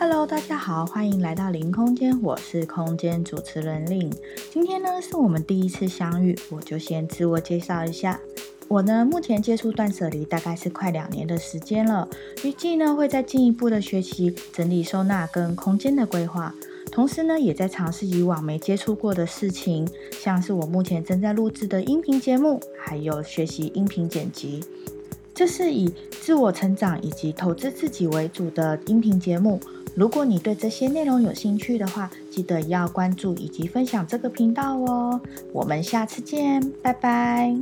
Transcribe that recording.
Hello，大家好，欢迎来到零空间，我是空间主持人令。今天呢是我们第一次相遇，我就先自我介绍一下。我呢目前接触断舍离大概是快两年的时间了，预计呢会再进一步的学习整理收纳跟空间的规划，同时呢也在尝试以往没接触过的事情，像是我目前正在录制的音频节目，还有学习音频剪辑。这是以自我成长以及投资自己为主的音频节目。如果你对这些内容有兴趣的话，记得要关注以及分享这个频道哦。我们下次见，拜拜。